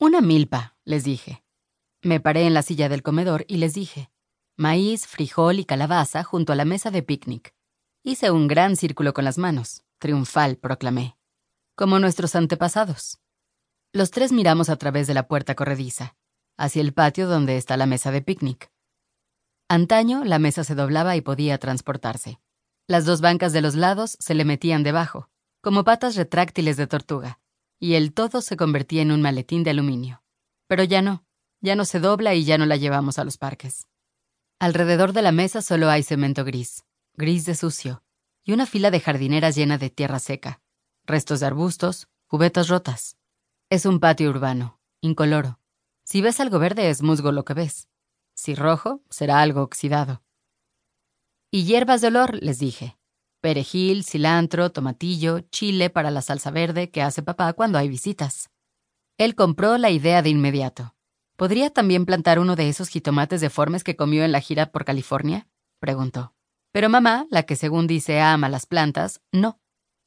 Una milpa, les dije. Me paré en la silla del comedor y les dije. Maíz, frijol y calabaza junto a la mesa de picnic. Hice un gran círculo con las manos. Triunfal, proclamé. Como nuestros antepasados. Los tres miramos a través de la puerta corrediza, hacia el patio donde está la mesa de picnic. Antaño la mesa se doblaba y podía transportarse. Las dos bancas de los lados se le metían debajo, como patas retráctiles de tortuga, y el todo se convertía en un maletín de aluminio. Pero ya no, ya no se dobla y ya no la llevamos a los parques. Alrededor de la mesa solo hay cemento gris, gris de sucio, y una fila de jardineras llena de tierra seca, restos de arbustos, cubetas rotas. Es un patio urbano, incoloro. Si ves algo verde es musgo lo que ves. Si rojo, será algo oxidado. Y hierbas de olor, les dije. Perejil, cilantro, tomatillo, chile para la salsa verde que hace papá cuando hay visitas. Él compró la idea de inmediato. ¿Podría también plantar uno de esos jitomates deformes que comió en la gira por California? preguntó. Pero mamá, la que según dice ama las plantas, no.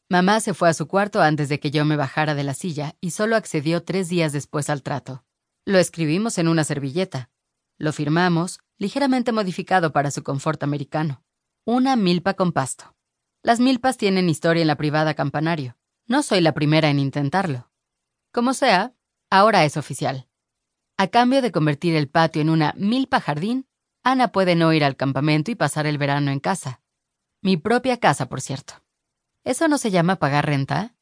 Mamá se fue a su cuarto antes de que yo me bajara de la silla y solo accedió tres días después al trato. Lo escribimos en una servilleta. Lo firmamos, ligeramente modificado para su confort americano. Una milpa con pasto. Las milpas tienen historia en la privada campanario. No soy la primera en intentarlo. Como sea, ahora es oficial. A cambio de convertir el patio en una milpa jardín, Ana puede no ir al campamento y pasar el verano en casa. Mi propia casa, por cierto. ¿Eso no se llama pagar renta?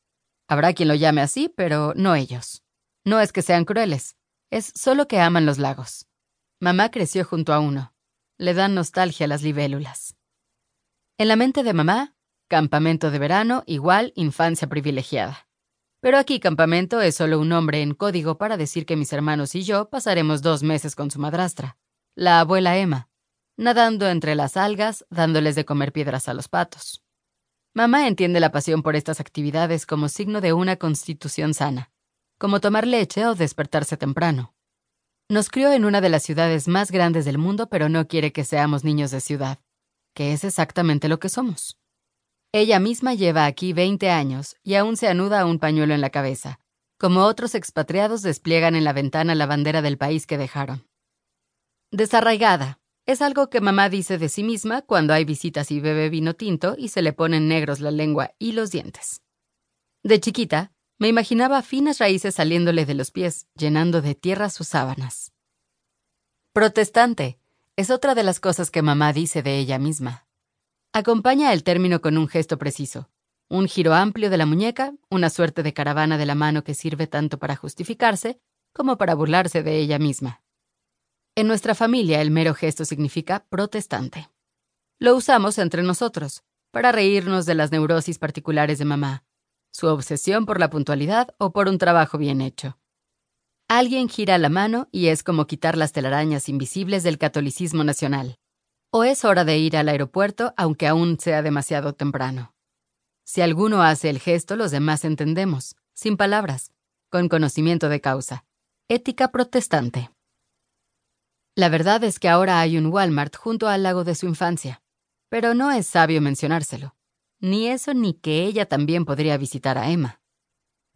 Habrá quien lo llame así, pero no ellos. No es que sean crueles, es solo que aman los lagos. Mamá creció junto a uno. Le dan nostalgia las libélulas. En la mente de mamá, campamento de verano igual infancia privilegiada. Pero aquí campamento es solo un nombre en código para decir que mis hermanos y yo pasaremos dos meses con su madrastra, la abuela Emma, nadando entre las algas, dándoles de comer piedras a los patos. Mamá entiende la pasión por estas actividades como signo de una constitución sana, como tomar leche o despertarse temprano. Nos crió en una de las ciudades más grandes del mundo, pero no quiere que seamos niños de ciudad, que es exactamente lo que somos. Ella misma lleva aquí 20 años y aún se anuda un pañuelo en la cabeza, como otros expatriados despliegan en la ventana la bandera del país que dejaron. Desarraigada. Es algo que mamá dice de sí misma cuando hay visitas y bebe vino tinto y se le ponen negros la lengua y los dientes. De chiquita, me imaginaba finas raíces saliéndole de los pies, llenando de tierra sus sábanas. Protestante es otra de las cosas que mamá dice de ella misma. Acompaña el término con un gesto preciso, un giro amplio de la muñeca, una suerte de caravana de la mano que sirve tanto para justificarse como para burlarse de ella misma. En nuestra familia el mero gesto significa protestante. Lo usamos entre nosotros, para reírnos de las neurosis particulares de mamá, su obsesión por la puntualidad o por un trabajo bien hecho. Alguien gira la mano y es como quitar las telarañas invisibles del catolicismo nacional. O es hora de ir al aeropuerto aunque aún sea demasiado temprano. Si alguno hace el gesto, los demás entendemos, sin palabras, con conocimiento de causa. Ética protestante. La verdad es que ahora hay un Walmart junto al lago de su infancia, pero no es sabio mencionárselo. Ni eso ni que ella también podría visitar a Emma.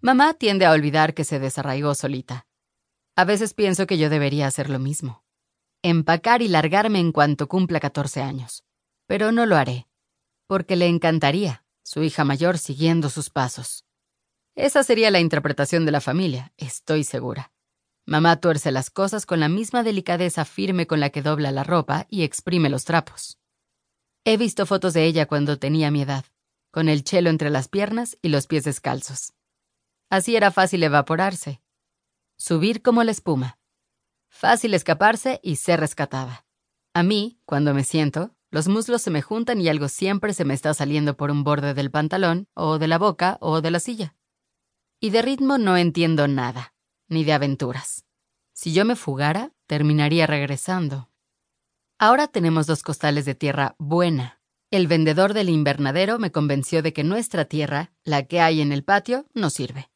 Mamá tiende a olvidar que se desarraigó solita. A veces pienso que yo debería hacer lo mismo empacar y largarme en cuanto cumpla 14 años. Pero no lo haré, porque le encantaría, su hija mayor siguiendo sus pasos. Esa sería la interpretación de la familia, estoy segura. Mamá tuerce las cosas con la misma delicadeza firme con la que dobla la ropa y exprime los trapos. He visto fotos de ella cuando tenía mi edad, con el chelo entre las piernas y los pies descalzos. Así era fácil evaporarse, subir como la espuma. Fácil escaparse y ser rescatada. A mí, cuando me siento, los muslos se me juntan y algo siempre se me está saliendo por un borde del pantalón, o de la boca, o de la silla. Y de ritmo no entiendo nada, ni de aventuras. Si yo me fugara, terminaría regresando. Ahora tenemos dos costales de tierra buena. El vendedor del invernadero me convenció de que nuestra tierra, la que hay en el patio, no sirve.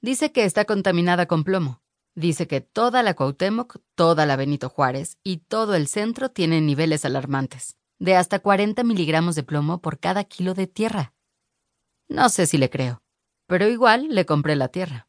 Dice que está contaminada con plomo. Dice que toda la Cuauhtémoc, toda la Benito Juárez y todo el centro tienen niveles alarmantes, de hasta 40 miligramos de plomo por cada kilo de tierra. No sé si le creo, pero igual le compré la tierra.